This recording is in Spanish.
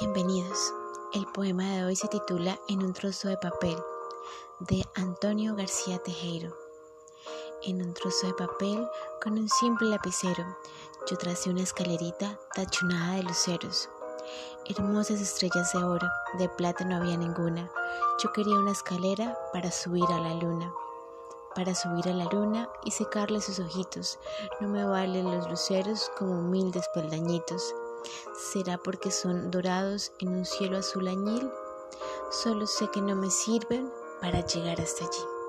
Bienvenidos. El poema de hoy se titula En un trozo de papel de Antonio García Tejero. En un trozo de papel, con un simple lapicero, yo tracé una escalerita tachonada de luceros. Hermosas estrellas de oro, de plata no había ninguna. Yo quería una escalera para subir a la luna. Para subir a la luna y secarle sus ojitos, no me valen los luceros como humildes peldañitos. ¿Será porque son dorados en un cielo azul añil? Solo sé que no me sirven para llegar hasta allí.